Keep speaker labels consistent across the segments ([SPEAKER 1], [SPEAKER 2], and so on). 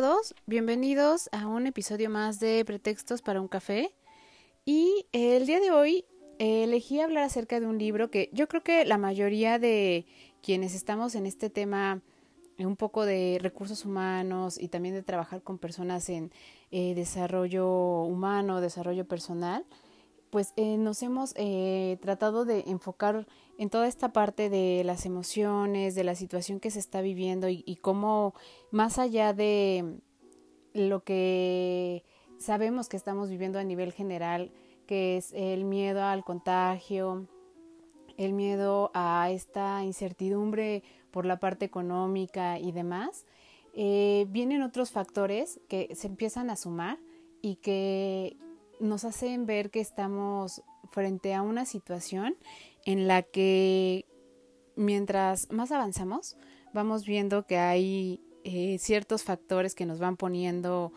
[SPEAKER 1] Todos, bienvenidos a un episodio más de Pretextos para un café. Y el día de hoy elegí hablar acerca de un libro que yo creo que la mayoría de quienes estamos en este tema un poco de recursos humanos y también de trabajar con personas en eh, desarrollo humano, desarrollo personal, pues eh, nos hemos eh, tratado de enfocar en toda esta parte de las emociones, de la situación que se está viviendo y, cómo más allá de lo que sabemos que estamos viviendo a nivel general, que es el miedo al contagio, el miedo a esta incertidumbre por la parte económica y demás, eh, vienen otros factores que se empiezan a sumar y que nos hacen ver que estamos frente a una situación en la que mientras más avanzamos, vamos viendo que hay eh, ciertos factores que nos van poniendo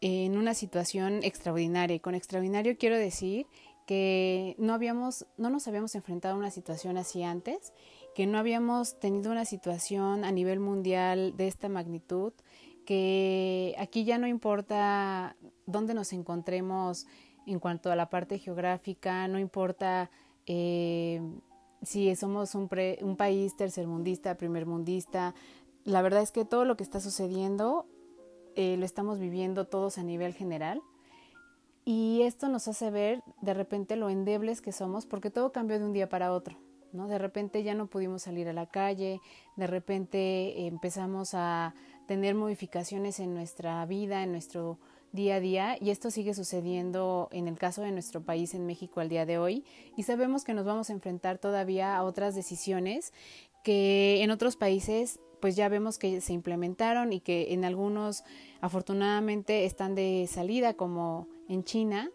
[SPEAKER 1] en una situación extraordinaria. Y con extraordinario quiero decir que no habíamos, no nos habíamos enfrentado a una situación así antes, que no habíamos tenido una situación a nivel mundial de esta magnitud, que aquí ya no importa dónde nos encontremos en cuanto a la parte geográfica, no importa eh, si somos un, un país tercermundista, primermundista, la verdad es que todo lo que está sucediendo eh, lo estamos viviendo todos a nivel general. Y esto nos hace ver de repente lo endebles que somos porque todo cambió de un día para otro. ¿no? De repente ya no pudimos salir a la calle, de repente empezamos a tener modificaciones en nuestra vida, en nuestro día a día y esto sigue sucediendo en el caso de nuestro país en México al día de hoy y sabemos que nos vamos a enfrentar todavía a otras decisiones que en otros países pues ya vemos que se implementaron y que en algunos afortunadamente están de salida como en China,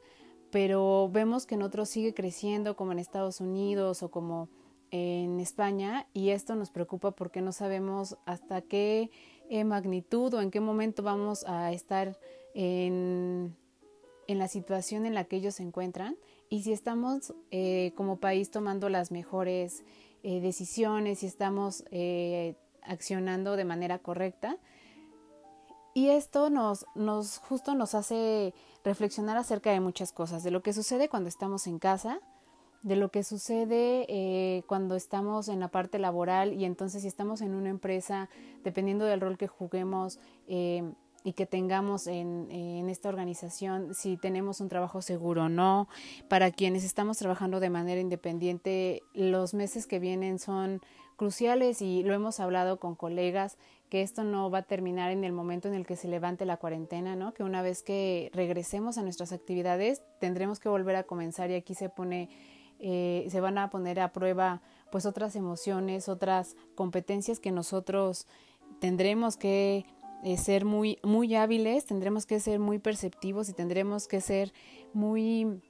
[SPEAKER 1] pero vemos que en otros sigue creciendo como en Estados Unidos o como en España y esto nos preocupa porque no sabemos hasta qué eh, magnitud o en qué momento vamos a estar en, en, la situación en la que ellos se encuentran y si estamos eh, como país tomando las mejores eh, decisiones, si estamos accionando de manera correcta. Y esto nos, nos justo nos hace reflexionar acerca de muchas cosas, de lo que sucede cuando estamos en casa, de lo que sucede eh, cuando estamos en la parte laboral y entonces si estamos en una empresa, dependiendo del rol que juguemos eh, y que tengamos en, en, esta organización, si tenemos un trabajo seguro o no. Para quienes estamos trabajando de manera independiente, los meses que vienen son cruciales y lo hemos hablado con colegas que esto no va a terminar en el momento en el que se levante la cuarentena, ¿no? Que una vez que regresemos a nuestras actividades tendremos que volver a comenzar y aquí se pone eh, se van a poner a prueba pues otras emociones, otras competencias que nosotros tendremos que eh, ser muy muy hábiles, tendremos que ser muy perceptivos y tendremos que ser muy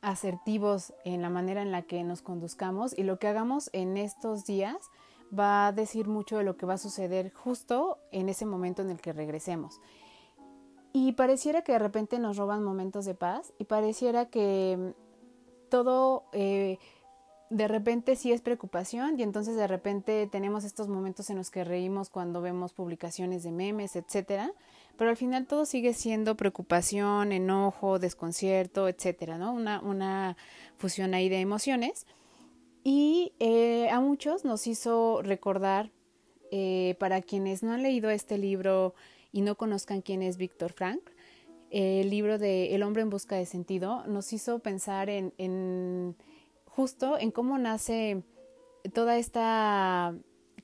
[SPEAKER 1] asertivos en la manera en la que nos conduzcamos y lo que hagamos en estos días va a decir mucho de lo que va a suceder justo en ese momento en el que regresemos. Y pareciera que de repente nos roban momentos de paz y pareciera que todo eh, de repente sí es preocupación y entonces de repente tenemos estos momentos en los que reímos cuando vemos publicaciones de memes, etcétera, pero al final todo sigue siendo preocupación, enojo, desconcierto, etcétera, ¿no? Una, una fusión ahí de emociones. Y eh, a muchos nos hizo recordar, eh, para quienes no han leído este libro y no conozcan quién es Víctor Frank, el libro de El hombre en busca de sentido, nos hizo pensar en, en justo en cómo nace toda esta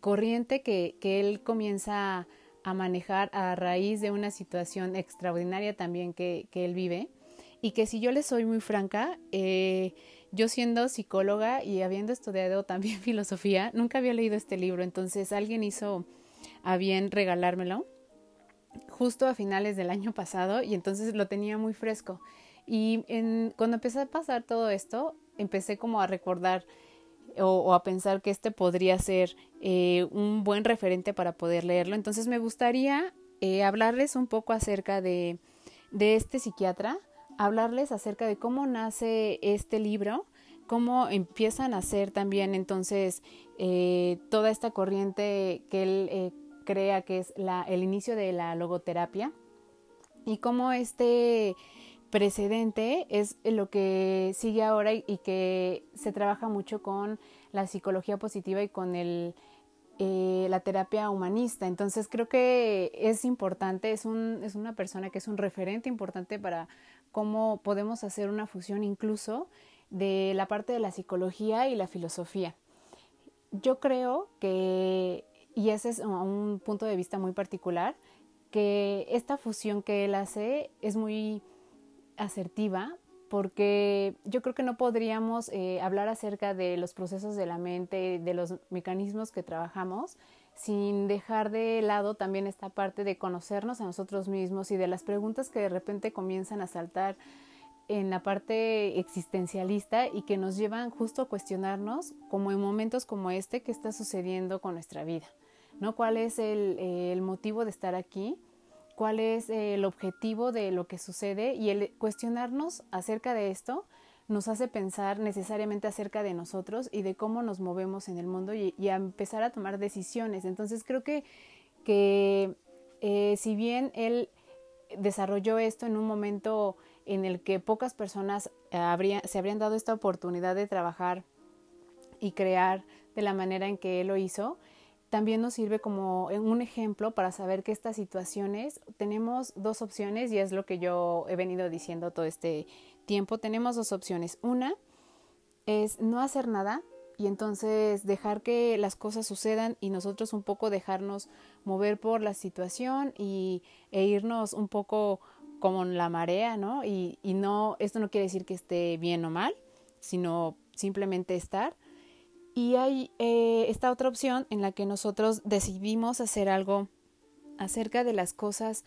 [SPEAKER 1] corriente que, que él comienza a manejar a raíz de una situación extraordinaria también que, que él vive. Y que si yo le soy muy franca, eh, yo siendo psicóloga y habiendo estudiado también filosofía, nunca había leído este libro. Entonces alguien hizo a bien regalármelo justo a finales del año pasado y entonces lo tenía muy fresco. Y cuando empecé a pasar todo esto, empecé como a recordar o, a pensar que este podría ser eh, un buen referente para poder leerlo. Entonces me gustaría eh, hablarles un poco acerca de, de este psiquiatra, hablarles acerca de cómo nace este libro, cómo empiezan a hacer también entonces eh, toda esta corriente que él crea que es la, el inicio de la logoterapia y cómo este precedente es lo que sigue ahora y, que se trabaja mucho con la psicología positiva y con el, eh, la terapia humanista. Entonces creo que es importante, es, un, es una persona que es un referente importante para cómo podemos hacer una fusión incluso de la parte de la psicología y la filosofía. Yo creo que, y ese es un punto de vista muy particular, que esta fusión que él hace es muy asertiva porque yo creo que no podríamos eh, hablar acerca de los procesos de la mente, de los mecanismos que trabajamos, sin dejar de lado también esta parte de conocernos a nosotros mismos y de las preguntas que de repente comienzan a saltar en la parte existencialista y que nos llevan justo a cuestionarnos, como en momentos como este, qué está sucediendo con nuestra vida, ¿no? ¿Cuál es el, el motivo de estar aquí? Cuál es el objetivo de lo que sucede y el cuestionarnos acerca de esto nos hace pensar necesariamente acerca de nosotros y de cómo nos movemos en el mundo y, a empezar a tomar decisiones. Entonces creo que, que eh, si bien él desarrolló esto en un momento en el que pocas personas se habrían dado esta oportunidad de trabajar y crear de la manera en que él lo hizo, también nos sirve como un ejemplo para saber que estas situaciones tenemos dos opciones y es lo que yo he venido diciendo todo este tiempo. Tenemos dos opciones. Una es no hacer nada y entonces dejar que las cosas sucedan y nosotros un poco dejarnos mover por la situación y, e irnos un poco como la marea, ¿no? Y, y no, esto no quiere decir que esté bien o mal, sino simplemente estar y hay eh, esta otra opción en la que nosotros decidimos hacer algo acerca de las cosas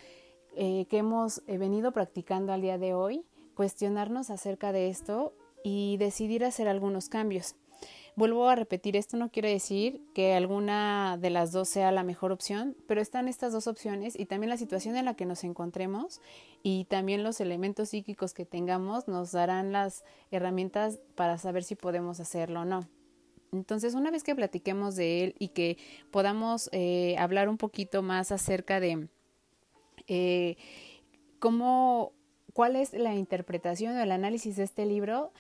[SPEAKER 1] eh, que hemos eh, venido practicando al día de hoy, cuestionarnos acerca de esto y decidir hacer algunos cambios. Vuelvo a repetir, esto no quiere decir que alguna de las dos sea la mejor opción, pero están estas dos opciones y también la situación en la que nos encontremos y también los elementos psíquicos que tengamos nos darán las herramientas para saber si podemos hacerlo o no. Entonces, una vez que platiquemos de él y que podamos eh, hablar un poquito más acerca de eh, cómo, cuál es la interpretación o el análisis de este libro,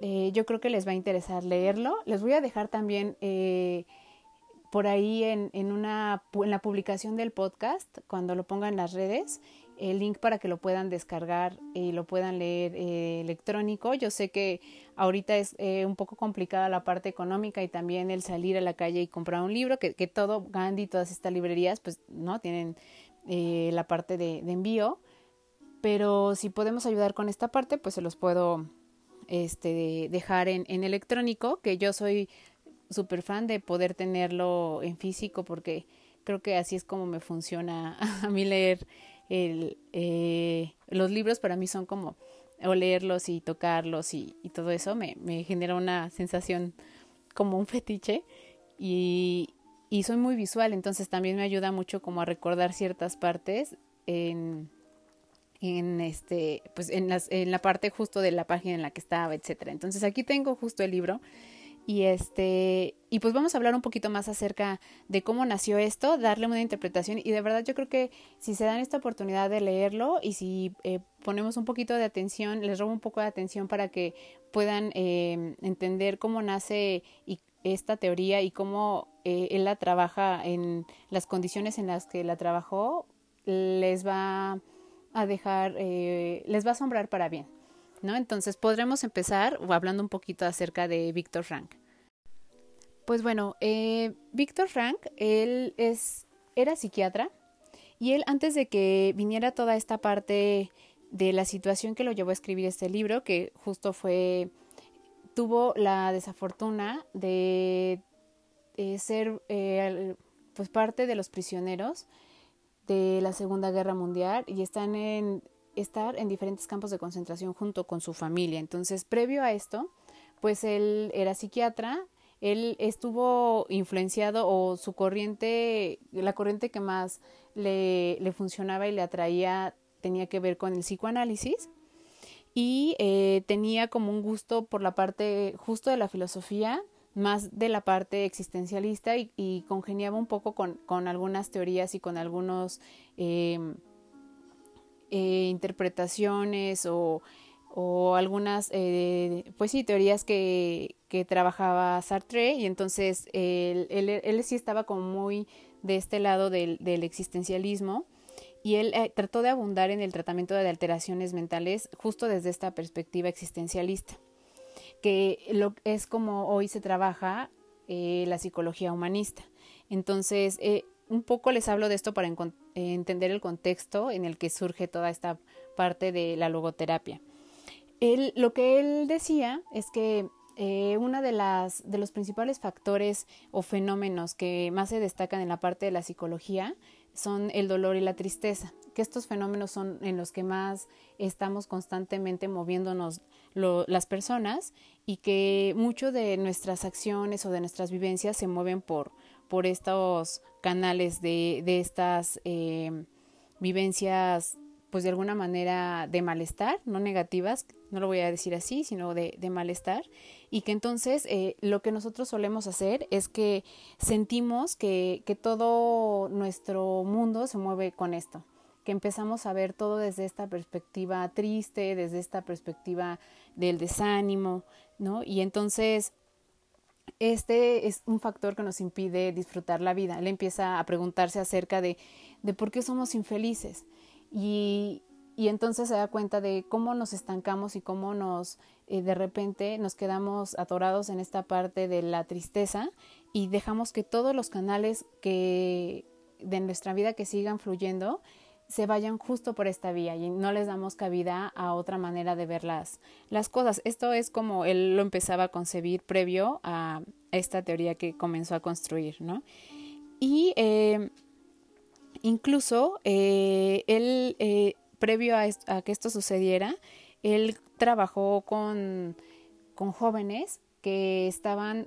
[SPEAKER 1] eh, yo creo que les va a interesar leerlo. Les voy a dejar también por ahí en, en, la publicación del podcast, cuando lo pongan en las redes, el link para que lo puedan descargar y lo puedan leer eh, electrónico. Yo sé que ahorita es eh, un poco complicada la parte económica y también el salir a la calle y comprar un libro, que, que todo Gandhi, todas estas librerías, pues no tienen eh, la parte de, envío. Pero si podemos ayudar con esta parte, pues se los puedo este, dejar en, en electrónico, que yo soy súper fan de poder tenerlo en físico porque creo que así es como me funciona a mí leer el, eh, los libros para mí son como olerlos y tocarlos y, todo eso me, me, genera una sensación como un fetiche y, y, soy muy visual, entonces también me ayuda mucho como a recordar ciertas partes en, en este pues en, las, en la parte justo de la página en la que estaba, etcétera. Entonces aquí tengo justo el libro y este, y pues vamos a hablar un poquito más acerca de cómo nació esto, darle una interpretación. Y de verdad yo creo que si se dan esta oportunidad de leerlo y si eh, ponemos un poquito de atención, les robo un poco de atención para que puedan eh, entender cómo nace y esta teoría y cómo eh, él la trabaja en las condiciones en las que la trabajó, les va a dejar, les va a asombrar para bien. Entonces podremos empezar hablando un poquito acerca de Víctor Frank. Pues bueno, eh, Víctor Frank, él es, era psiquiatra y él antes de que viniera toda esta parte de la situación que lo llevó a escribir este libro, que justo fue, tuvo la desafortuna de, ser, eh, pues parte de los prisioneros de la Segunda Guerra Mundial y están en estar en diferentes campos de concentración junto con su familia. Entonces, previo a esto, pues él era psiquiatra, él estuvo influenciado o su corriente, la corriente que más le, funcionaba y le atraía tenía que ver con el psicoanálisis y eh, tenía como un gusto por la parte justo de la filosofía, más de la parte existencialista y, congeniaba un poco con, algunas teorías y con algunos em, eh, interpretaciones o, o algunas, eh, pues sí, teorías que, que, trabajaba Sartre y entonces él, él, él, sí estaba como muy de este lado del, del existencialismo y él eh, trató de abundar en el tratamiento de alteraciones mentales justo desde esta perspectiva existencialista, que lo, es como hoy se trabaja la psicología humanista. Entonces, un poco les hablo de esto para entender el contexto en el que surge toda esta parte de la logoterapia. Él, lo que él decía es que uno de, de los principales factores o fenómenos que más se destacan en la parte de la psicología son el dolor y la tristeza, que estos fenómenos son en los que más estamos constantemente moviéndonos las personas y que mucho de nuestras acciones o de nuestras vivencias se mueven por, por estos canales de, de estas eh, vivencias pues de alguna manera de malestar, no negativas, no lo voy a decir así, sino de, de malestar, y que entonces eh, lo que nosotros solemos hacer es que sentimos que, que todo nuestro mundo se mueve con esto, que empezamos a ver todo desde esta perspectiva triste, desde esta perspectiva del desánimo, ¿no? Y entonces este es un factor que nos impide disfrutar la vida. Él empieza a preguntarse acerca de, de por qué somos infelices. Y, entonces se da cuenta de cómo nos estancamos y cómo nos eh, de repente nos quedamos atorados en esta parte de la tristeza y dejamos que todos los canales que de nuestra vida que sigan fluyendo se vayan justo por esta vía y no les damos cabida a otra manera de ver las, las cosas. Esto es como él lo empezaba a concebir previo a esta teoría que comenzó a construir, ¿no? Y eh, Incluso eh, él, eh, previo a, que esto sucediera, él trabajó con, con jóvenes que estaban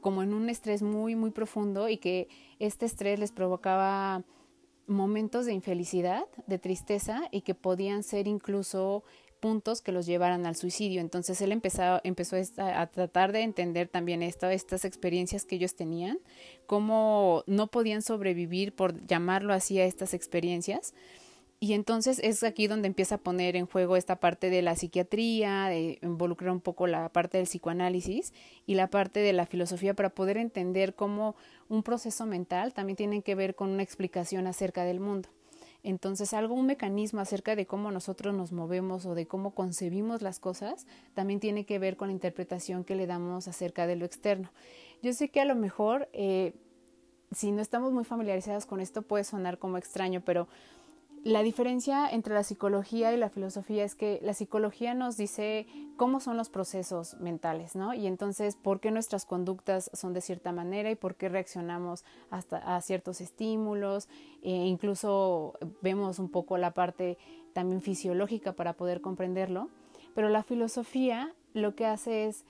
[SPEAKER 1] como en un estrés muy, muy profundo y que este estrés les provocaba momentos de infelicidad, de tristeza y que podían ser incluso puntos que los llevaran al suicidio. Entonces él empezó, empezó a, tratar de entender también esto, estas experiencias que ellos tenían, cómo no podían sobrevivir, por llamarlo así, a estas experiencias. Y entonces es aquí donde empieza a poner en juego esta parte de la psiquiatría, de involucrar un poco la parte del psicoanálisis y la parte de la filosofía para poder entender cómo un proceso mental también tiene que ver con una explicación acerca del mundo. Entonces, algo, un mecanismo acerca de cómo nosotros nos movemos o de cómo concebimos las cosas, también tiene que ver con la interpretación que le damos acerca de lo externo. Yo sé que a lo mejor, eh, si no estamos muy familiarizados con esto, puede sonar como extraño, pero la diferencia entre la psicología y la filosofía es que la psicología nos dice cómo son los procesos mentales, ¿no? Y entonces, ¿por qué nuestras conductas son de cierta manera y por qué reaccionamos hasta a ciertos estímulos? E incluso vemos un poco la parte también fisiológica para poder comprenderlo. Pero la filosofía lo que hace es,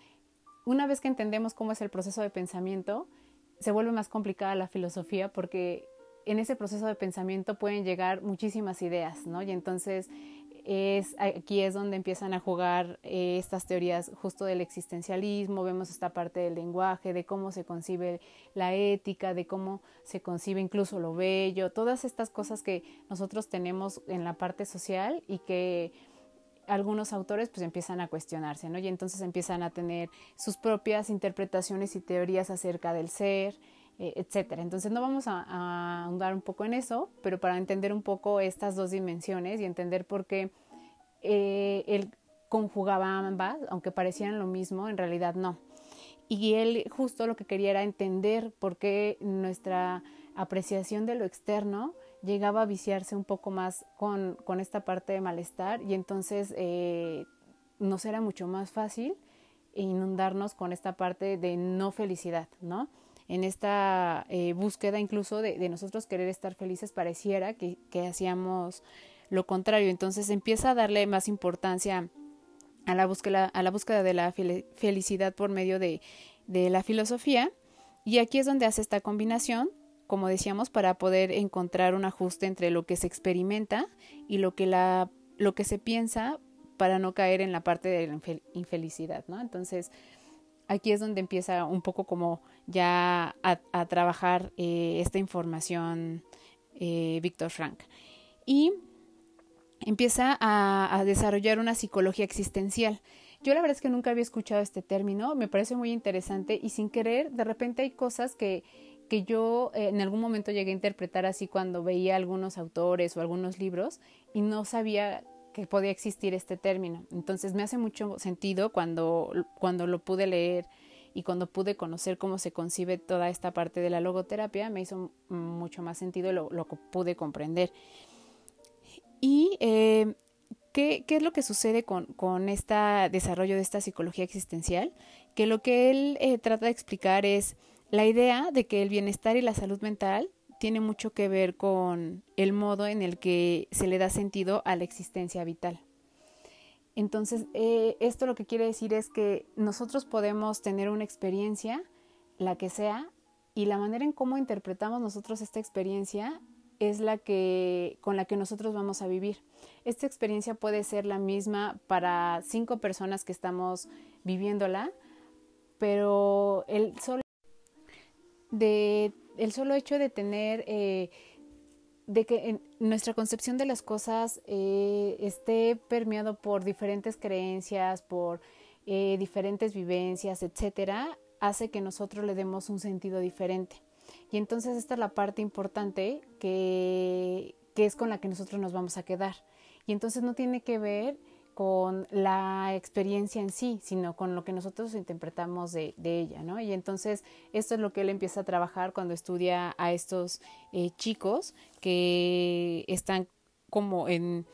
[SPEAKER 1] una vez que entendemos cómo es el proceso de pensamiento, se vuelve más complicada la filosofía porque en ese proceso de pensamiento pueden llegar muchísimas ideas, ¿no? Y entonces es aquí es donde empiezan a jugar eh, estas teorías justo del existencialismo, vemos esta parte del lenguaje, de cómo se concibe la ética, de cómo se concibe incluso lo bello, todas estas cosas que nosotros tenemos en la parte social y que algunos autores pues empiezan a cuestionarse, ¿no? Y entonces empiezan a tener sus propias interpretaciones y teorías acerca del ser, eh, etcétera. Entonces no vamos a, ahondar un poco en eso, pero para entender un poco estas dos dimensiones y entender por qué eh, él conjugaba ambas, aunque parecían lo mismo, en realidad no. Y él justo lo que quería era entender por qué nuestra apreciación de lo externo llegaba a viciarse un poco más con, con esta parte de malestar y entonces eh, nos era mucho más fácil inundarnos con esta parte de no felicidad, ¿no? En esta eh, búsqueda incluso de, nosotros querer estar felices, pareciera que, que hacíamos lo contrario. Entonces empieza a darle más importancia a la búsqueda, a la búsqueda de la felicidad por medio de, de la filosofía. Y aquí es donde hace esta combinación, como decíamos, para poder encontrar un ajuste entre lo que se experimenta y lo que, la, lo que se piensa para no caer en la parte de la infelicidad, ¿no? Entonces, aquí es donde empieza un poco como ya a, trabajar eh, esta información eh, Víctor Frank. Y empieza a, desarrollar una psicología existencial. Yo la verdad es que nunca había escuchado este término, me parece muy interesante y sin querer, de repente hay cosas que, que yo eh, en algún momento llegué a interpretar así cuando veía algunos autores o algunos libros y no sabía que podía existir este término. Entonces me hace mucho sentido cuando, cuando lo pude leer y cuando pude conocer cómo se concibe toda esta parte de la logoterapia, me hizo mucho más sentido lo, lo pude comprender. Y eh, ¿qué, es lo que sucede con, con este desarrollo de esta psicología existencial? Que lo que él eh, trata de explicar es la idea de que el bienestar y la salud mental tiene mucho que ver con el modo en el que se le da sentido a la existencia vital. Entonces, eh, esto lo que quiere decir es que nosotros podemos tener una experiencia, la que sea, y la manera en cómo interpretamos nosotros esta experiencia es la que con la que nosotros vamos a vivir. Esta experiencia puede ser la misma para cinco personas que estamos viviéndola, pero el solo, de, el solo hecho de tener, eh, de que en nuestra concepción de las cosas eh, esté permeado por diferentes creencias, por eh, diferentes vivencias, etcétera, hace que nosotros le demos un sentido diferente. Y entonces esta es la parte importante que, que es con la que nosotros nos vamos a quedar. Y entonces no tiene que ver con la experiencia en sí, sino con lo que nosotros interpretamos de, ella, ¿no? Y entonces esto es lo que él empieza a trabajar cuando estudia a estos eh, chicos que están como en,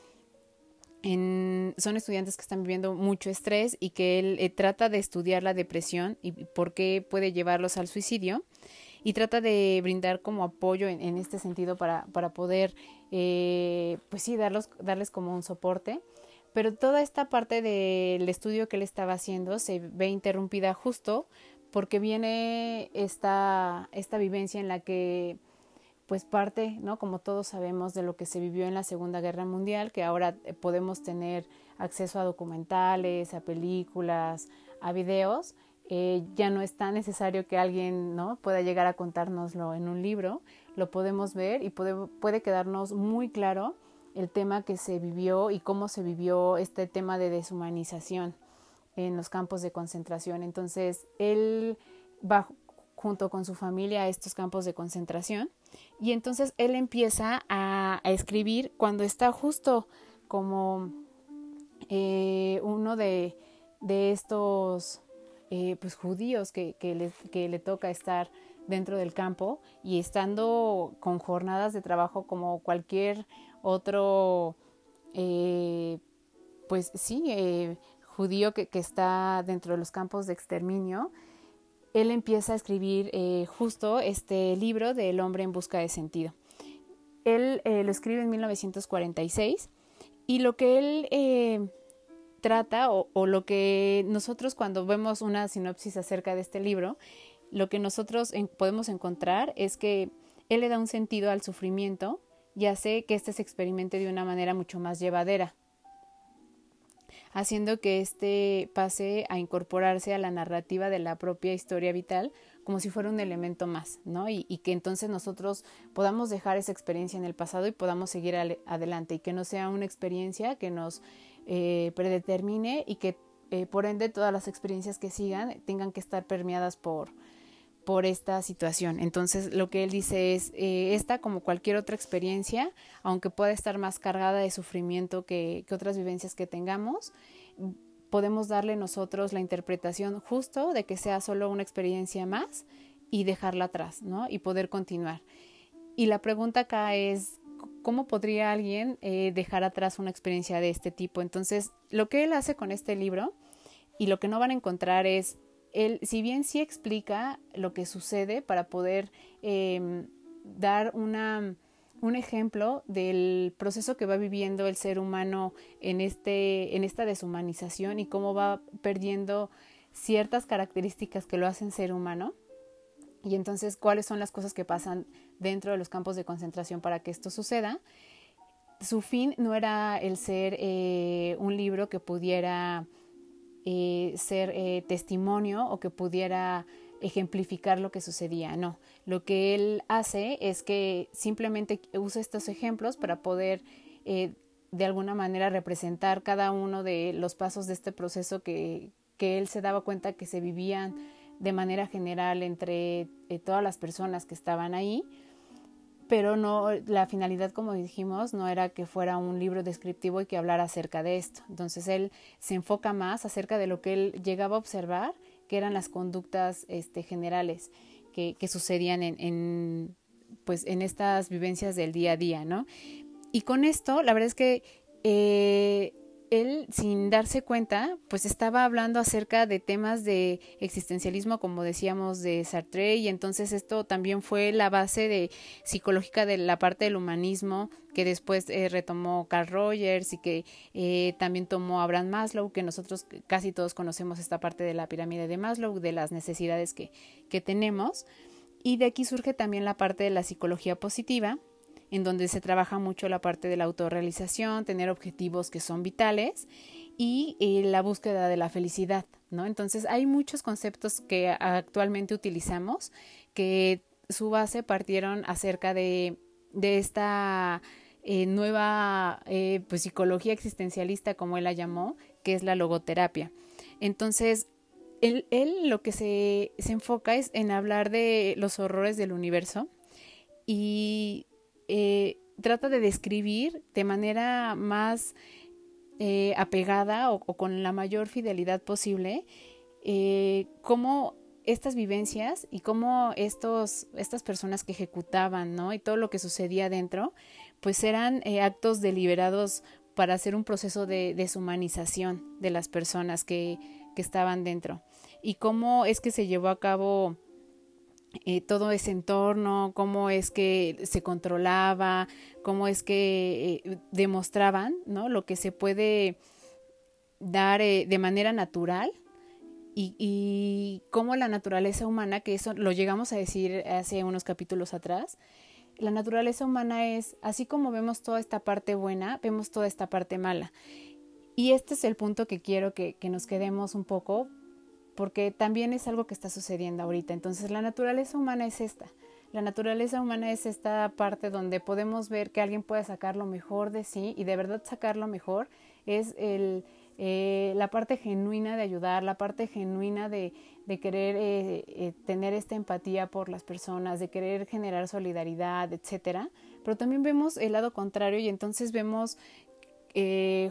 [SPEAKER 1] en, son estudiantes que están viviendo mucho estrés y que él eh, trata de estudiar la depresión y por qué puede llevarlos al suicidio y trata de brindar como apoyo en, en este sentido para, para poder, eh, pues sí, darlos, darles como un soporte. Pero toda esta parte del estudio que él estaba haciendo se ve interrumpida justo porque viene esta, esta vivencia en la que pues parte, ¿no? Como todos sabemos de lo que se vivió en la Segunda Guerra Mundial, que ahora podemos tener acceso a documentales, a películas, a videos, eh, ya no es tan necesario que alguien ¿no? pueda llegar a contárnoslo en un libro, lo podemos ver y puede quedarnos muy claro el tema que se vivió y cómo se vivió este tema de deshumanización en los campos de concentración. Entonces, él va junto con su familia a estos campos de concentración y entonces él empieza a, escribir cuando está justo como eh, uno de, de estos eh, pues judíos que, que, le, que le toca estar dentro del campo y estando con jornadas de trabajo como cualquier otro, eh, pues sí, eh, judío que, que, está dentro de los campos de exterminio, él empieza a escribir justo este libro de El hombre en busca de sentido. Él lo escribe en 1946 y lo que él trata o, lo que nosotros cuando vemos una sinopsis acerca de este libro, lo que nosotros podemos encontrar es que él le da un sentido al sufrimiento y hace que éste se experimente de una manera mucho más llevadera, haciendo que éste pase a incorporarse a la narrativa de la propia historia vital como si fuera un elemento más, ¿no? Y, que entonces nosotros podamos dejar esa experiencia en el pasado y podamos seguir adelante y que no sea una experiencia que nos eh, predetermine y que eh, por ende todas las experiencias que sigan tengan que estar permeadas por, por esta situación. Entonces lo que él dice es, eh, esta como cualquier otra experiencia, aunque pueda estar más cargada de sufrimiento que, que otras vivencias que tengamos, podemos darle nosotros la interpretación justo de que sea solo una experiencia más y dejarla atrás, ¿no? Y poder continuar. Y la pregunta acá es, ¿cómo podría alguien eh, dejar atrás una experiencia de este tipo? Entonces, lo que él hace con este libro y lo que no van a encontrar es él, si bien sí explica lo que sucede para poder em, dar una, un ejemplo del proceso que va viviendo el ser humano en, este, en esta deshumanización y cómo va perdiendo ciertas características que lo hacen ser humano. Y entonces, ¿cuáles son las cosas que pasan dentro de los campos de concentración para que esto suceda? Su fin no era el ser eh, un libro que pudiera eh, ser eh, testimonio o que pudiera ejemplificar lo que sucedía, no. Lo que él hace es que simplemente usa estos ejemplos para poder de alguna manera representar cada uno de los pasos de este proceso que, que él se daba cuenta que se vivían de manera general entre eh, todas las personas que estaban ahí, pero no la finalidad, como dijimos, no era que fuera un libro descriptivo y que hablara acerca de esto. Entonces él se enfoca más acerca de lo que él llegaba a observar, que eran las conductas este, generales que, que sucedían en, en, pues, en estas vivencias del día a día, ¿no? Y con esto, la verdad es que eh, él, sin darse cuenta, pues estaba hablando acerca de temas de existencialismo, como decíamos, de Sartre, y entonces esto también fue la base de psicológica de la parte del humanismo que después eh, retomó Carl Rogers y que eh, también tomó Abraham Maslow, que nosotros casi todos conocemos esta parte de la pirámide de Maslow, de las necesidades que, que tenemos. Y de aquí surge también la parte de la psicología positiva, en donde se trabaja mucho la parte de la autorrealización, tener objetivos que son vitales y eh, la búsqueda de la felicidad, ¿no? Entonces hay muchos conceptos que actualmente utilizamos que su base partieron acerca de, esta eh, nueva eh, pues, psicología existencialista, como él la llamó, que es la logoterapia. Entonces, él, él lo que se, se enfoca es en hablar de los horrores del universo y eh, trata de describir de manera más eh, apegada o, con la mayor fidelidad posible eh, cómo estas vivencias y cómo estos, estas personas que ejecutaban, ¿no? Y todo lo que sucedía dentro, pues eran actos deliberados para hacer un proceso de deshumanización de las personas que, que estaban dentro. Y cómo es que se llevó a cabo eh, todo ese entorno, cómo es que se controlaba, cómo es que eh, demostraban ¿no? lo que se puede dar eh, de manera natural y, cómo la naturaleza humana, que eso lo llegamos a decir hace unos capítulos atrás, la naturaleza humana es, así como vemos toda esta parte buena, vemos toda esta parte mala. Y este es el punto que quiero que nos quedemos un poco porque también es algo que está sucediendo ahorita. Entonces la naturaleza humana es esta. La naturaleza humana es esta parte donde podemos ver que alguien puede sacar lo mejor de sí y de verdad sacar lo mejor es el, eh, la parte genuina de ayudar, la parte genuina de, de querer eh, eh, tener esta empatía por las personas, de querer generar solidaridad, etcétera. Pero también vemos el lado contrario y entonces vemos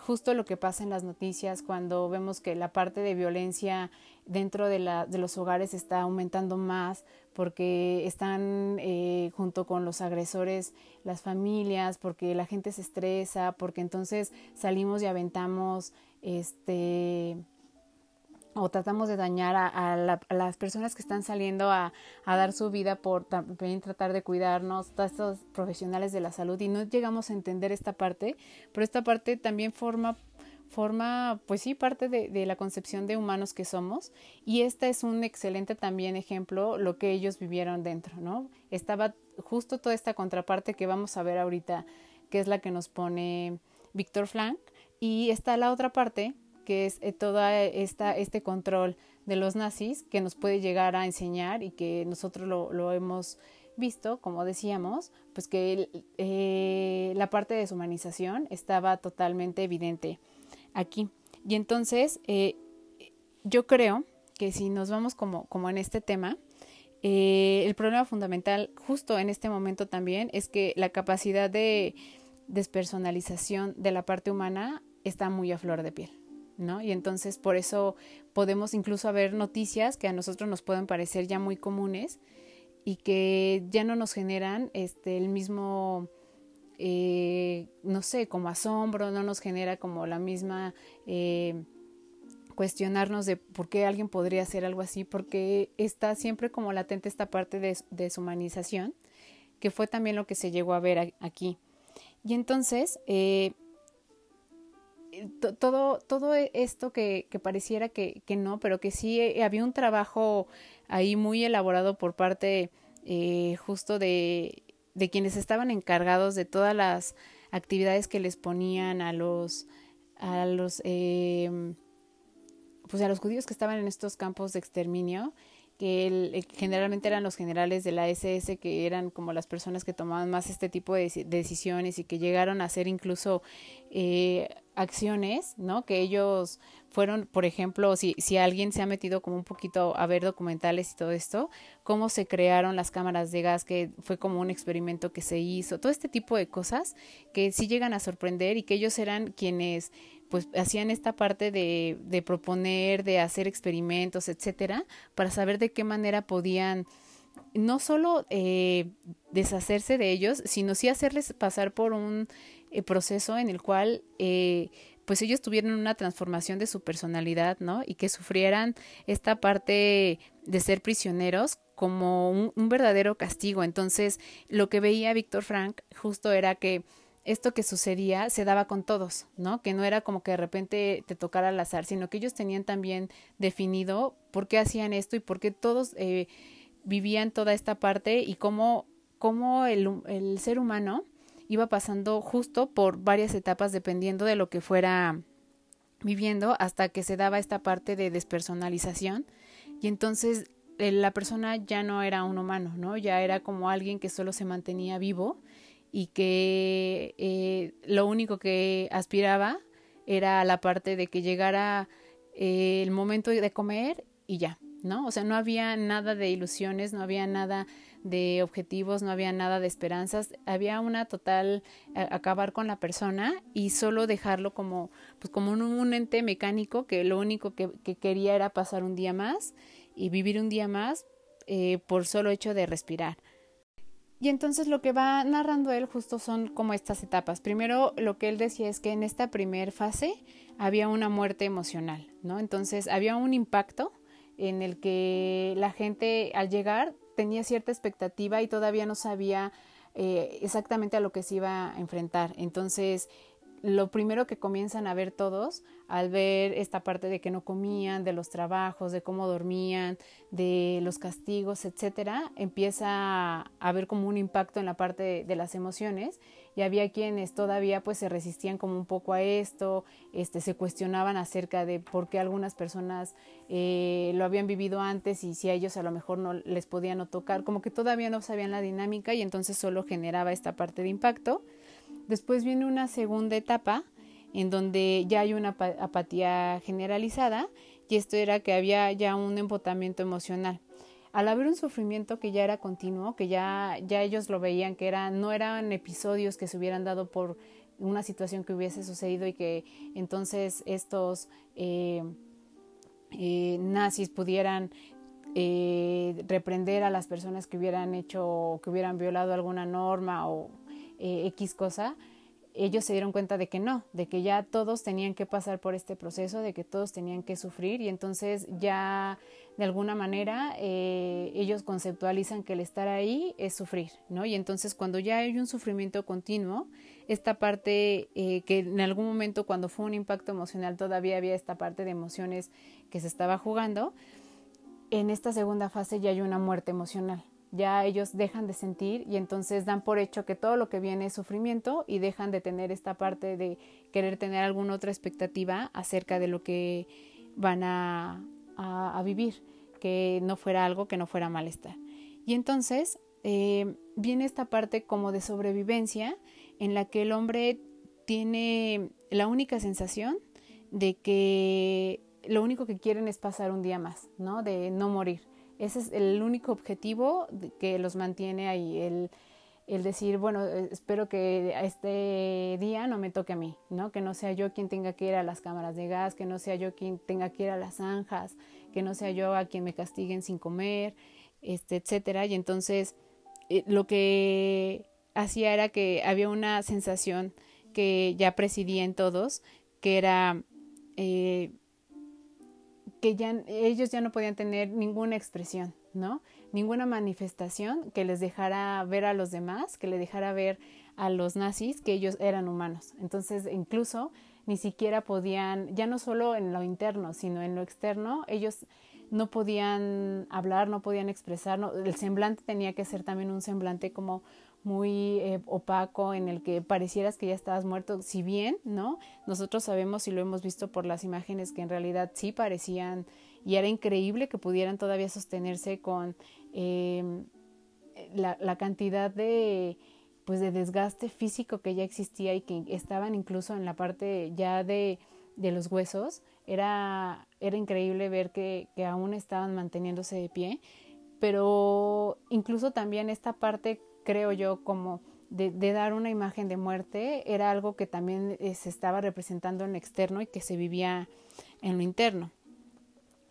[SPEAKER 1] justo lo que pasa en las noticias cuando vemos que la parte de violencia dentro de, la, de los hogares está aumentando más porque están eh, junto con los agresores las familias, porque la gente se estresa, porque entonces salimos y aventamos este o tratamos de dañar a, las personas que están saliendo a, dar su vida por también tratar de cuidarnos, todos estos profesionales de la salud. Y no llegamos a entender esta parte, pero esta parte también forma forma, pues sí, parte de, la concepción de humanos que somos. Y este es un excelente también ejemplo lo que ellos vivieron dentro, ¿no? Estaba justo toda esta contraparte que vamos a ver ahorita, que es la que nos pone Víctor Frank. Y está la otra parte que es eh, toda esta, este control de los nazis que nos puede llegar a enseñar y que nosotros lo, hemos visto, como decíamos, pues que eh, la parte de deshumanización estaba totalmente evidente aquí. Y entonces, eh, yo creo que si nos vamos como, como en este tema, el problema fundamental justo en este momento también es que la capacidad de despersonalización de la parte humana está muy a flor de piel. ¿no? Y entonces por eso podemos incluso ver noticias que a nosotros nos pueden parecer ya muy comunes y que ya no nos generan este, el mismo, eh, no sé, como asombro, no nos genera como la misma eh, cuestionarnos de por qué alguien podría hacer algo así, porque está siempre como latente esta parte de deshumanización, que fue también lo que se llegó a ver aquí. Y entonces, eh, todo, todo esto que, pareciera que, no, pero que sí había un trabajo ahí muy elaborado por parte justo de, de quienes estaban encargados de todas las actividades que les ponían a los a los eh, pues a los judíos que estaban en estos campos de exterminio que eh, generalmente eran los generales de la SS, que eran como las personas que tomaban más este tipo de, decisiones y que llegaron a hacer incluso eh, acciones, ¿no? Que ellos fueron, por ejemplo, si, si alguien se ha metido como un poquito a ver documentales y todo esto, cómo se crearon las cámaras de gas, que fue como un experimento que se hizo, todo este tipo de cosas que sí llegan a sorprender y que ellos eran quienes pues hacían esta parte de, de proponer, de hacer experimentos, etcétera, para saber de qué manera podían no solo eh, deshacerse de ellos, sino sí hacerles pasar por un eh, proceso en el cual eh, pues ellos tuvieran una transformación de su personalidad, ¿no? Y que sufrieran esta parte de ser prisioneros como un, verdadero castigo. Entonces, lo que veía Víctor Frank justo era que esto que sucedía se daba con todos, ¿no? Que no era como que de repente te tocara al azar, sino que ellos tenían también definido por qué hacían esto y por qué todos eh, vivían toda esta parte y cómo, cómo el ser humano iba pasando justo por varias etapas dependiendo de lo que fuera viviendo hasta que se daba esta parte de despersonalización y entonces eh, la persona ya no era un humano, ¿no? Ya era como alguien que solo se mantenía vivo y que eh, lo único que aspiraba era la parte de que llegara eh, el momento de comer y ya, ¿no? O sea, no había nada de ilusiones, no había nada de objetivos, no había nada de esperanzas, había una total acabar con la persona y solo dejarlo como, pues como un, ente mecánico que lo único que, quería era pasar un día más y vivir un día más eh, por solo hecho de respirar. Y entonces lo que va narrando él justo son como estas etapas. Primero lo que él decía es que en esta primera fase había una muerte emocional, ¿no? Entonces había un impacto en el que la gente al llegar tenía cierta expectativa y todavía no sabía eh, exactamente a lo que se iba a enfrentar. Entonces lo primero que comienzan a ver todos al ver esta parte de que no comían, de los trabajos, de cómo dormían, de los castigos, etcétera, empieza a ver como un impacto en la parte de, las emociones y había quienes todavía pues se resistían como un poco a esto, este se cuestionaban acerca de por qué algunas personas eh, lo habían vivido antes y si a ellos a lo mejor no les podían no tocar, como que todavía no sabían la dinámica y entonces solo generaba esta parte de impacto. Después viene una segunda etapa en donde ya hay una apatía generalizada y esto era que había ya un embotamiento emocional. Al haber un sufrimiento que ya era continuo, que ya, ya ellos lo veían, que era, no eran episodios que se hubieran dado por una situación que hubiese sucedido y que entonces estos eh, eh, nazis pudieran eh, reprender a las personas que hubieran hecho o que hubieran violado alguna norma o X cosa, ellos se dieron cuenta de que no, de que ya todos tenían que pasar por este proceso, de que todos tenían que sufrir y entonces ya de alguna manera eh, ellos conceptualizan que el estar ahí es sufrir, ¿no? Y entonces cuando ya hay un sufrimiento continuo, esta parte eh, que en algún momento cuando fue un impacto emocional todavía había esta parte de emociones que se estaba jugando, en esta segunda fase ya hay una muerte emocional, ya ellos dejan de sentir y entonces dan por hecho que todo lo que viene es sufrimiento y dejan de tener esta parte de querer tener alguna otra expectativa acerca de lo que van a, a, vivir, que no fuera algo que no fuera malestar. Y entonces eh, viene esta parte como de sobrevivencia en la que el hombre tiene la única sensación de que lo único que quieren es pasar un día más, ¿no? De no morir ese es el único objetivo que los mantiene ahí, el, el decir, bueno, eh, espero que este día no me toque a mí, ¿no? Que no sea yo quien tenga que ir a las cámaras de gas, que no sea yo quien tenga que ir a las zanjas, que no sea yo a quien me castiguen sin comer, este, etcétera. Y entonces eh, lo que hacía era que había una sensación que ya presidía en todos, que era eh, que ya ellos ya no podían tener ninguna expresión, ¿no? Ninguna manifestación que les dejara ver a los demás, que le dejara ver a los nazis que ellos eran humanos. Entonces, incluso ni siquiera podían, ya no solo en lo interno, sino en lo externo, ellos no podían hablar, no podían expresar, el semblante tenía que ser también un semblante como muy eh, opaco en el que parecieras que ya estabas muerto, si bien, ¿no? Nosotros sabemos y lo hemos visto por las imágenes que en realidad sí parecían y era increíble que pudieran todavía sostenerse con em, la, cantidad de pues de desgaste físico que ya existía y que estaban incluso en la parte ya de, de los huesos, era, era increíble ver que, aún estaban manteniéndose de pie, pero incluso también esta parte creo yo, como de, dar una imagen de muerte, era algo que también eh, se estaba representando en externo y que se vivía en lo interno.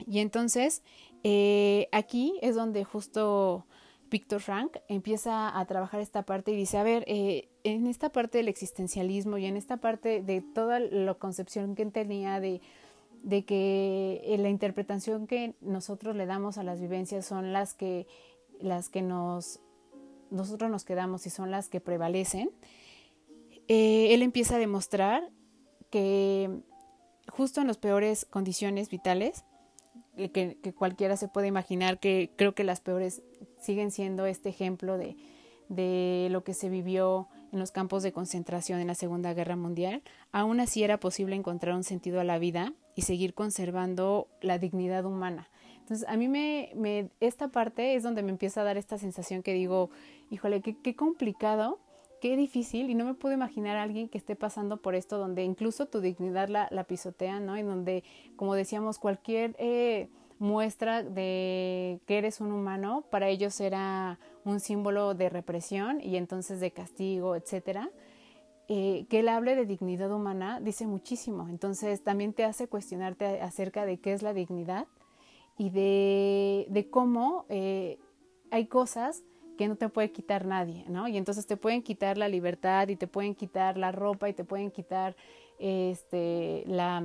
[SPEAKER 1] Y entonces, eh, aquí es donde justo Víctor Frank empieza a trabajar esta parte y dice, a ver, eh, en esta parte del existencialismo y en esta parte de toda la concepción que tenía de, que la interpretación que nosotros le damos a las vivencias son las que, las que nos nosotros nos quedamos y son las que prevalecen, eh, él empieza a demostrar que justo en las peores condiciones vitales, que, cualquiera se puede imaginar que creo que las peores siguen siendo este ejemplo de, de lo que se vivió en los campos de concentración en la Segunda Guerra Mundial, aún así era posible encontrar un sentido a la vida y seguir conservando la dignidad humana. Entonces, a mí me, me, esta parte es donde me empieza a dar esta sensación que digo, híjole, qué complicado, qué difícil, y no me puedo imaginar a alguien que esté pasando por esto, donde incluso tu dignidad la, la pisotean, ¿no? Y donde, como decíamos, cualquier eh, muestra de que eres un humano, para ellos era un símbolo de represión y entonces de castigo, etcétera. Eh, que él hable de dignidad humana dice muchísimo. Entonces también te hace cuestionarte acerca de qué es la dignidad y de, de cómo eh, hay cosas que no te puede quitar nadie, ¿no? Y entonces te pueden quitar la libertad y te pueden quitar la ropa y te pueden quitar este, la,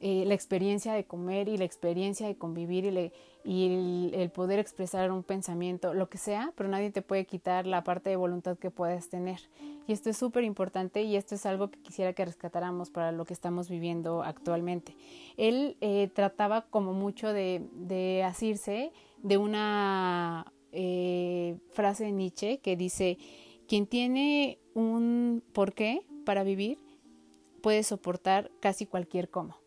[SPEAKER 1] eh, la experiencia de comer y la experiencia de convivir y, y el, poder expresar un pensamiento, lo que sea, pero nadie te puede quitar la parte de voluntad que puedes tener. Y esto es súper importante y esto es algo que quisiera que rescatáramos para lo que estamos viviendo actualmente. Él eh, trataba como mucho de, de asirse de una eh, frase de Nietzsche que dice, quien tiene un porqué para vivir puede soportar casi cualquier cómo.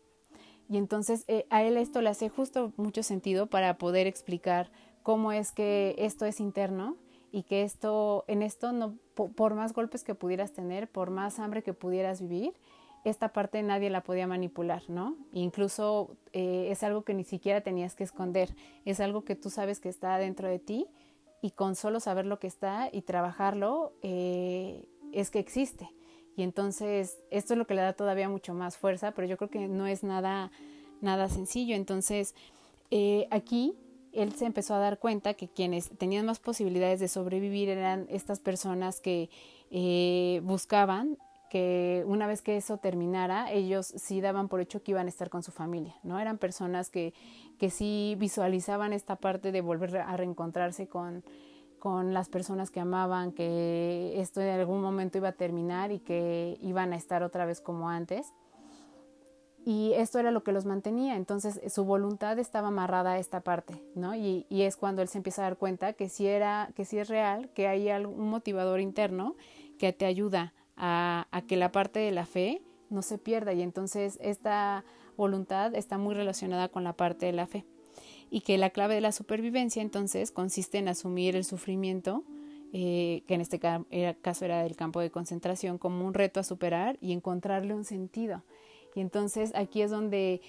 [SPEAKER 1] Y entonces eh, a él esto le hace justo mucho sentido para poder explicar cómo es que esto es interno y que esto, en esto, no, por más golpes que pudieras tener, por más hambre que pudieras vivir, esta parte nadie la podía manipular, ¿no? Incluso eh, es algo que ni siquiera tenías que esconder, es algo que tú sabes que está dentro de ti y con solo saber lo que está y trabajarlo eh, es que existe. Y entonces esto es lo que le da todavía mucho más fuerza, pero yo creo que no es nada, nada sencillo. Entonces eh, aquí él se empezó a dar cuenta que quienes tenían más posibilidades de sobrevivir eran estas personas que buscaban que una vez que eso terminara, ellos sí daban por hecho que iban a estar con su familia, ¿no? Eran personas que, que sí visualizaban esta parte de volver a reencontrarse con, con las personas que amaban, que esto en algún momento iba a terminar y que iban a estar otra vez como antes. Y esto era lo que los mantenía, entonces su voluntad estaba amarrada a esta parte, ¿no? Y, y es cuando él se empieza a dar cuenta que si, era, que si es real, que hay algún motivador interno que te ayuda a, que la parte de la fe no se pierda y entonces esta voluntad está muy relacionada con la parte de la fe y que la clave de la supervivencia entonces consiste en asumir el sufrimiento, eh, que en este caso era del campo de concentración, como un reto a superar y encontrarle un sentido. Y entonces aquí es donde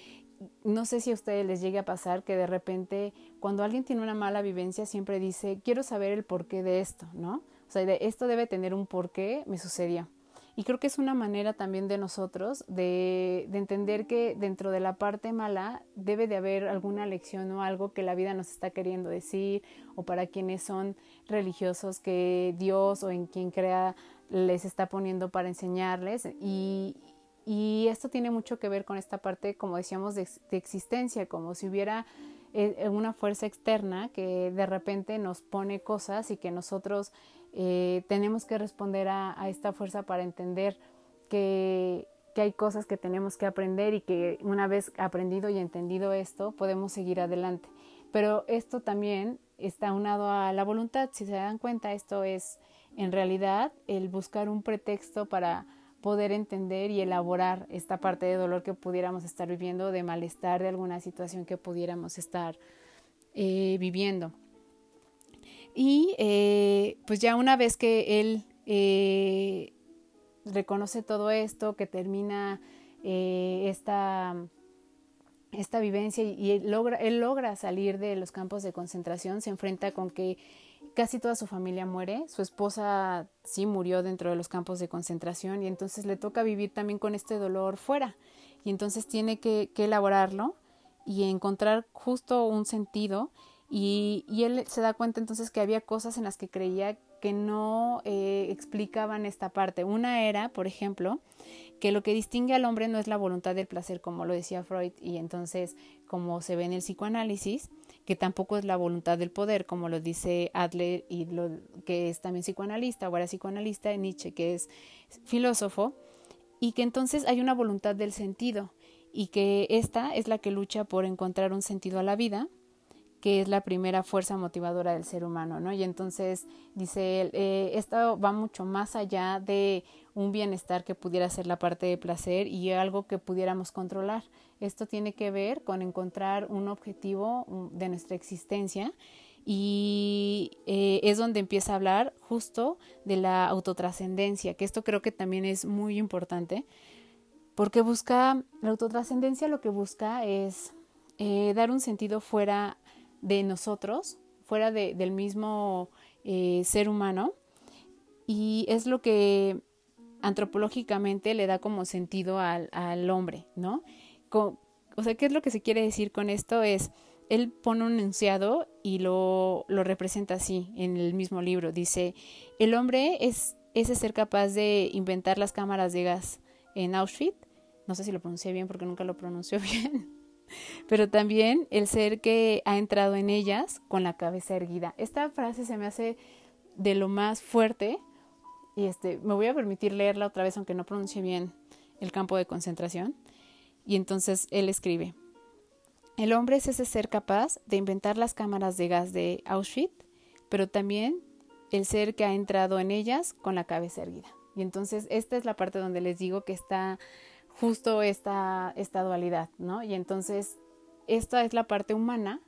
[SPEAKER 1] no sé si a ustedes les llegue a pasar que de repente cuando alguien tiene una mala vivencia siempre dice, quiero saber el porqué de esto, ¿no? O sea, de esto debe tener un porqué, me sucedió. Y creo que es una manera también de nosotros de, de, entender que dentro de la parte mala debe de haber alguna lección o algo que la vida nos está queriendo decir o para quienes son religiosos que Dios o en quien crea les está poniendo para enseñarles. Y, esto tiene mucho que ver con esta parte, como decíamos, de, existencia, como si hubiera eh, una fuerza externa que de repente nos pone cosas y que nosotros eh, tenemos que responder a, esta fuerza para entender que, que, hay cosas que tenemos que aprender y que una vez aprendido y entendido esto podemos seguir adelante. Pero esto también está unado a la voluntad. Si se dan cuenta, esto es en realidad el buscar un pretexto para poder entender y elaborar esta parte de dolor que pudiéramos estar viviendo, de malestar, de alguna situación que pudiéramos estar eh, viviendo. Y eh, pues ya una vez que él eh, reconoce todo esto, que termina esta, esta vivencia y, logra, él logra salir de los campos de concentración, se enfrenta con que casi toda su familia muere, su esposa sí murió dentro de los campos de concentración y entonces le toca vivir también con este dolor fuera. Y entonces tiene que, elaborarlo y encontrar justo un sentido y, él se da cuenta entonces que había cosas en las que creía que no eh, explicaban esta parte. Una era, por ejemplo, que lo que distingue al hombre no es la voluntad del placer, como lo decía Freud, y entonces, como se ve en el psicoanálisis, que tampoco es la voluntad del poder, como lo dice Adler, y lo, que es también psicoanalista, o era psicoanalista, Nietzsche, que es filósofo, y que entonces hay una voluntad del sentido, y que esta es la que lucha por encontrar un sentido a la vida, que es la primera fuerza motivadora del ser humano, ¿no? Y entonces dice él, eh, esto va mucho más allá de un bienestar que pudiera ser la parte de placer y algo que pudiéramos controlar. Esto tiene que ver con encontrar un objetivo de nuestra existencia y eh, es donde empieza a hablar justo de la autotrascendencia, que esto creo que también es muy importante, porque busca, la autotrascendencia lo que busca es eh, dar un sentido fuera de nosotros, fuera de, del mismo eh, ser humano, y es lo que antropológicamente le da como sentido al, al hombre, ¿no? o sea, ¿qué es lo que se quiere decir con esto? Es, él pone un enunciado y lo, lo representa así en el mismo libro. Dice, el hombre es ese ser capaz de inventar las cámaras de gas en Auschwitz. No sé si lo pronuncié bien porque nunca lo pronunció bien pero también el ser que ha entrado en ellas con la cabeza erguida. Esta frase se me hace de lo más fuerte y este, me voy a permitir leerla otra vez aunque no pronuncie bien el campo de concentración. Y entonces él escribe, el hombre es ese ser capaz de inventar las cámaras de gas de Auschwitz, pero también el ser que ha entrado en ellas con la cabeza erguida. Y entonces esta es la parte donde les digo que está justo esta, esta dualidad, ¿no? Y entonces esta es la parte humana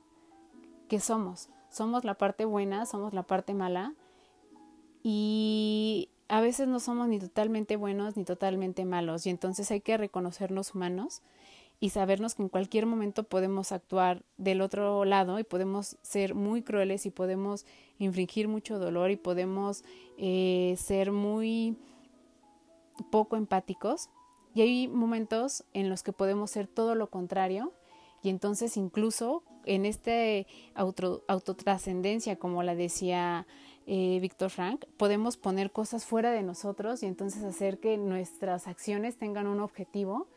[SPEAKER 1] que somos. Somos la parte buena, somos la parte mala y a veces no somos ni totalmente buenos ni totalmente malos y entonces hay que reconocernos humanos y sabernos que en cualquier momento podemos actuar del otro lado y podemos ser muy crueles y podemos infringir mucho dolor y podemos eh, ser muy poco empáticos y hay momentos en los que podemos ser todo lo contrario y entonces incluso en esta auto, autotrascendencia, como la decía eh, Víctor Frank, podemos poner cosas fuera de nosotros y entonces hacer que nuestras acciones tengan un objetivo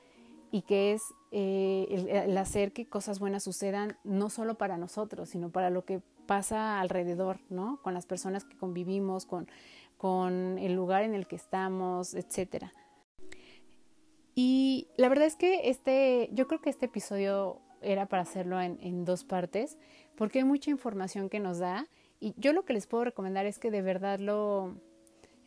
[SPEAKER 1] y que es eh, el, hacer que cosas buenas sucedan no solo para nosotros, sino para lo que pasa alrededor, ¿no? Con las personas que convivimos, con, con el lugar en el que estamos, etcétera. Y la verdad es que este, yo creo que este episodio era para hacerlo en, dos partes, porque hay mucha información que nos da. Y yo lo que les puedo recomendar es que de verdad lo,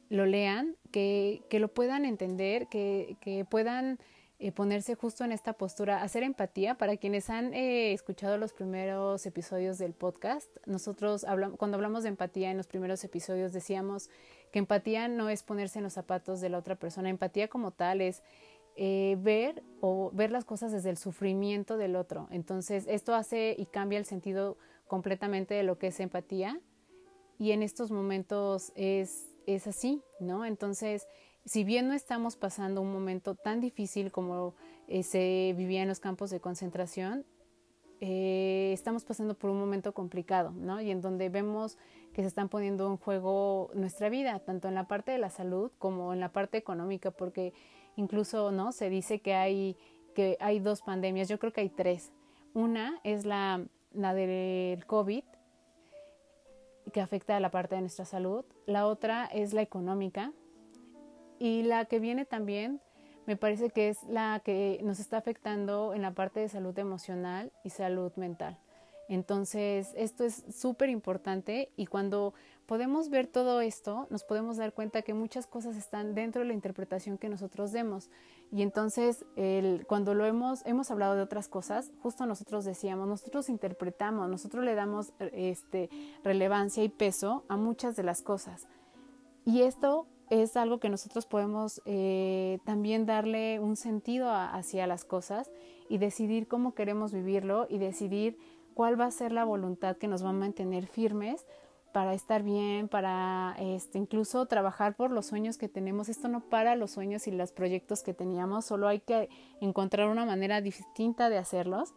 [SPEAKER 1] lo lean, que, que lo puedan entender, que, que puedan eh, ponerse justo en esta postura, hacer empatía. Para quienes han eh, escuchado los primeros episodios del podcast, nosotros hablamos, cuando hablamos de empatía en los primeros episodios decíamos que empatía no es ponerse en los zapatos de la otra persona, empatía como tal es eh, ver o ver las cosas desde el sufrimiento del otro. Entonces, esto hace y cambia el sentido completamente de lo que es empatía y en estos momentos es, es así, ¿no? Entonces, si bien no estamos pasando un momento tan difícil como eh, se vivía en los campos de concentración, eh, estamos pasando por un momento complicado, ¿no? Y en donde vemos que se están poniendo en juego nuestra vida, tanto en la parte de la salud como en la parte económica, porque incluso, ¿no? Se dice que hay, que hay dos pandemias, yo creo que hay tres. Una es la, la del COVID, que afecta a la parte de nuestra salud. La otra es la económica. Y la que viene también me parece que es la que nos está afectando en la parte de salud emocional y salud mental. Entonces, esto es súper importante y cuando podemos ver todo esto, nos podemos dar cuenta que muchas cosas están dentro de la interpretación que nosotros demos. Y entonces, cuando lo hemos, hemos hablado de otras cosas, justo nosotros decíamos, nosotros interpretamos, nosotros le damos este, relevancia y peso a muchas de las cosas. Y esto es algo que nosotros podemos eh, también darle un sentido hacia las cosas y decidir cómo queremos vivirlo y decidir cuál va a ser la voluntad que nos va a mantener firmes para estar bien, para este, incluso trabajar por los sueños que tenemos. Esto no para los sueños y los proyectos que teníamos, solo hay que encontrar una manera distinta de hacerlos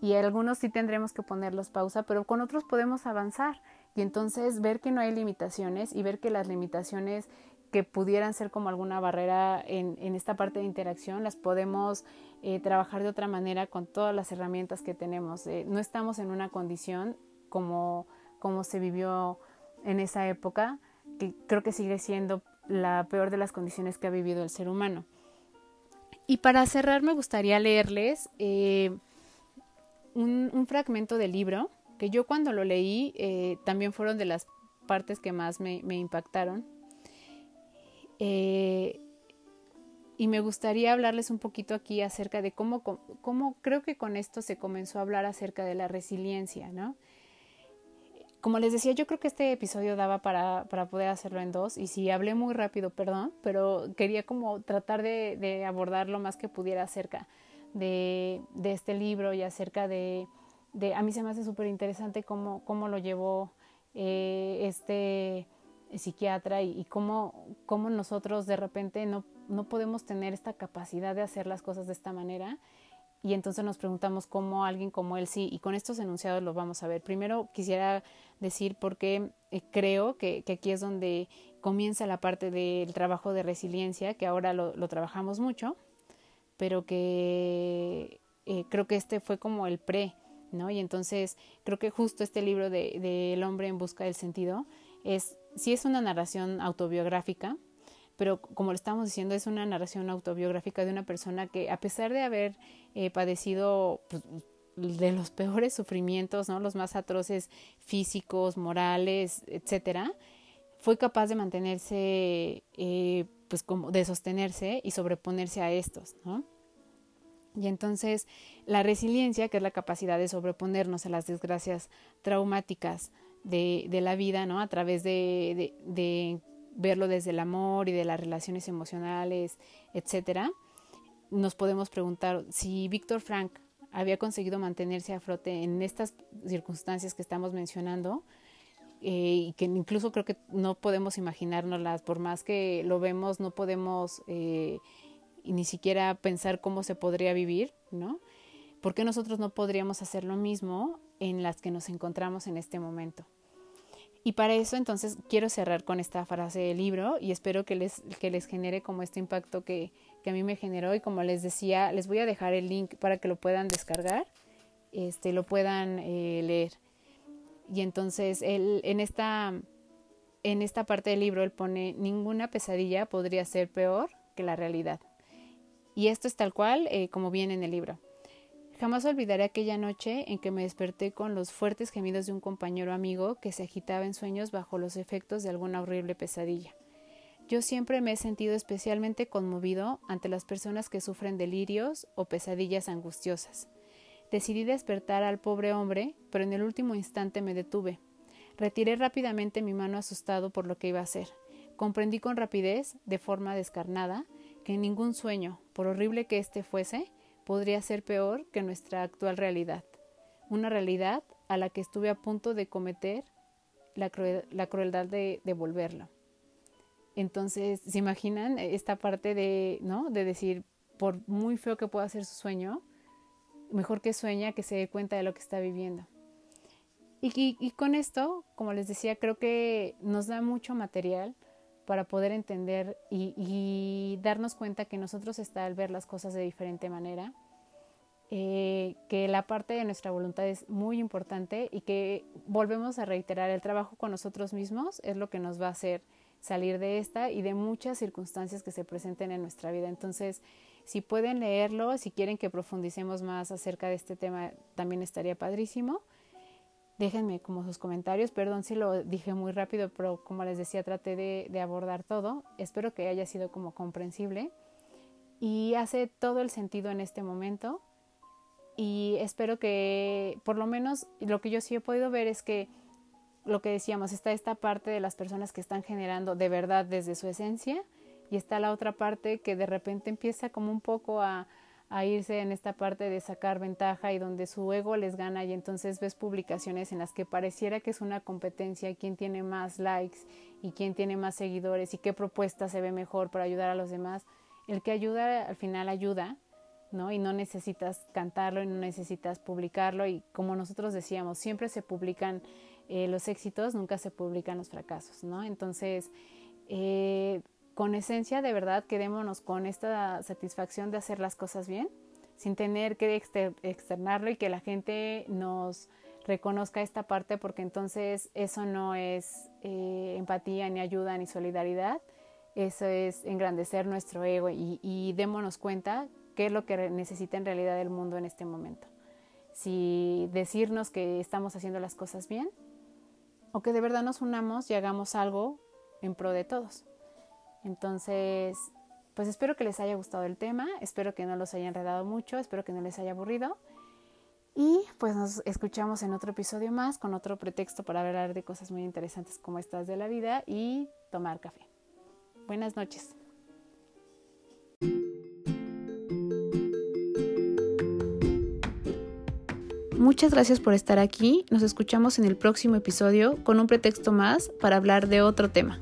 [SPEAKER 1] y algunos sí tendremos que ponerlos pausa, pero con otros podemos avanzar y entonces ver que no hay limitaciones y ver que las limitaciones que pudieran ser como alguna barrera en, en esta parte de interacción las podemos eh, trabajar de otra manera con todas las herramientas que tenemos. Eh, no estamos en una condición como como se vivió en esa época, que creo que sigue siendo la peor de las condiciones que ha vivido el ser humano. Y para cerrar me gustaría leerles eh, un, fragmento del libro, que yo cuando lo leí también fueron de las partes que más me, impactaron. Eh, y me gustaría hablarles un poquito aquí acerca de cómo, cómo creo que con esto se comenzó a hablar acerca de la resiliencia, ¿no? Como les decía, yo creo que este episodio daba para, poder hacerlo en dos y si hablé muy rápido, perdón, pero quería como tratar de, abordar lo más que pudiera acerca de, de este libro y acerca de, de, a mí se me hace súper interesante cómo, cómo lo llevó eh, este psiquiatra y, y, cómo, cómo nosotros de repente no, no podemos tener esta capacidad de hacer las cosas de esta manera y entonces nos preguntamos cómo alguien como él sí, y con estos enunciados los vamos a ver. Primero quisiera decir por qué eh, creo que, aquí es donde comienza la parte del trabajo de resiliencia, que ahora lo, trabajamos mucho, pero que eh, creo que este fue como el pre, ¿no? Y entonces creo que justo este libro de, El hombre en busca del sentido es, sí es una narración autobiográfica, pero como lo estamos diciendo, es una narración autobiográfica de una persona que a pesar de haber eh, padecido pues, de los peores sufrimientos, ¿no? los más atroces físicos, morales, etcétera, fue capaz de mantenerse, eh, pues como de sostenerse y sobreponerse a estos, ¿no? Y entonces la resiliencia, que es la capacidad de sobreponernos a las desgracias traumáticas de, la vida, ¿no? A través de verlo desde el amor y de las relaciones emocionales, etcétera, nos podemos preguntar si Víctor Frank había conseguido mantenerse a flote en estas circunstancias que estamos mencionando, eh, y que incluso creo que no podemos imaginárnoslas, por más que lo vemos, no podemos eh, ni siquiera pensar cómo se podría vivir, ¿no? ¿Por qué nosotros no podríamos hacer lo mismo en las que nos encontramos en este momento? Y para eso entonces quiero cerrar con esta frase del libro y espero que les, que les genere como este impacto que, que a mí me generó y como les decía, les voy a dejar el link para que lo puedan descargar, este, lo puedan eh, leer. Y entonces él, en, esta, en esta parte del libro él pone, ninguna pesadilla podría ser peor que la realidad. Y esto es tal cual eh, como viene en el libro. Jamás olvidaré aquella noche en que me desperté con los fuertes gemidos de un compañero amigo que se agitaba en sueños bajo los efectos de alguna horrible pesadilla. Yo siempre me he sentido especialmente conmovido ante las personas que sufren delirios o pesadillas angustiosas. Decidí despertar al pobre hombre, pero en el último instante me detuve. Retiré rápidamente mi mano asustado por lo que iba a hacer. Comprendí con rapidez, de forma descarnada, que ningún sueño, por horrible que éste fuese, podría ser peor que nuestra actual realidad, una realidad a la que estuve a punto de cometer la, crueldad de devolverla. Entonces, ¿se imaginan esta parte de, ¿no? De decir, por muy feo que pueda ser su sueño, mejor que sueña que se dé cuenta de lo que está viviendo. Y, con esto, como les decía, creo que nos da mucho material para poder entender y, darnos cuenta que nosotros está al ver las cosas de diferente manera, eh, que la parte de nuestra voluntad es muy importante y que volvemos a reiterar, el trabajo con nosotros mismos es lo que nos va a hacer salir de esta y de muchas circunstancias que se presenten en nuestra vida. Entonces, si pueden leerlo, si quieren que profundicemos más acerca de este tema, también estaría padrísimo. Déjenme como sus comentarios. Perdón si lo dije muy rápido, pero como les decía, traté de, abordar todo. Espero que haya sido como comprensible. Y hace todo el sentido en este momento. Y espero que, por lo menos, lo que yo sí he podido ver es que lo que decíamos, está esta parte de las personas que están generando de verdad desde su esencia y está la otra parte que de repente empieza como un poco a, a irse en esta parte de sacar ventaja y donde su ego les gana y entonces ves publicaciones en las que pareciera que es una competencia, quién tiene más likes y quién tiene más seguidores y qué propuesta se ve mejor para ayudar a los demás. El que ayuda al final ayuda, ¿no? Y no necesitas cantarlo y no necesitas publicarlo y como nosotros decíamos, siempre se publican eh, los éxitos, nunca se publican los fracasos, ¿no? Entonces, eh, con esencia, de verdad, quedémonos con esta satisfacción de hacer las cosas bien, sin tener que externarlo y que la gente nos reconozca esta parte, porque entonces eso no es eh, empatía, ni ayuda, ni solidaridad, eso es engrandecer nuestro ego y, y démonos cuenta qué es lo que necesita en realidad el mundo en este momento. Si decirnos que estamos haciendo las cosas bien o que de verdad nos unamos y hagamos algo en pro de todos. Entonces, pues espero que les haya gustado el tema, espero que no los haya enredado mucho, espero que no les haya aburrido. Y pues nos escuchamos en otro episodio más con otro pretexto para hablar de cosas muy interesantes como estas de la vida y tomar café. Buenas noches. Muchas gracias por estar aquí. Nos escuchamos en el próximo episodio con un pretexto más para hablar de otro tema.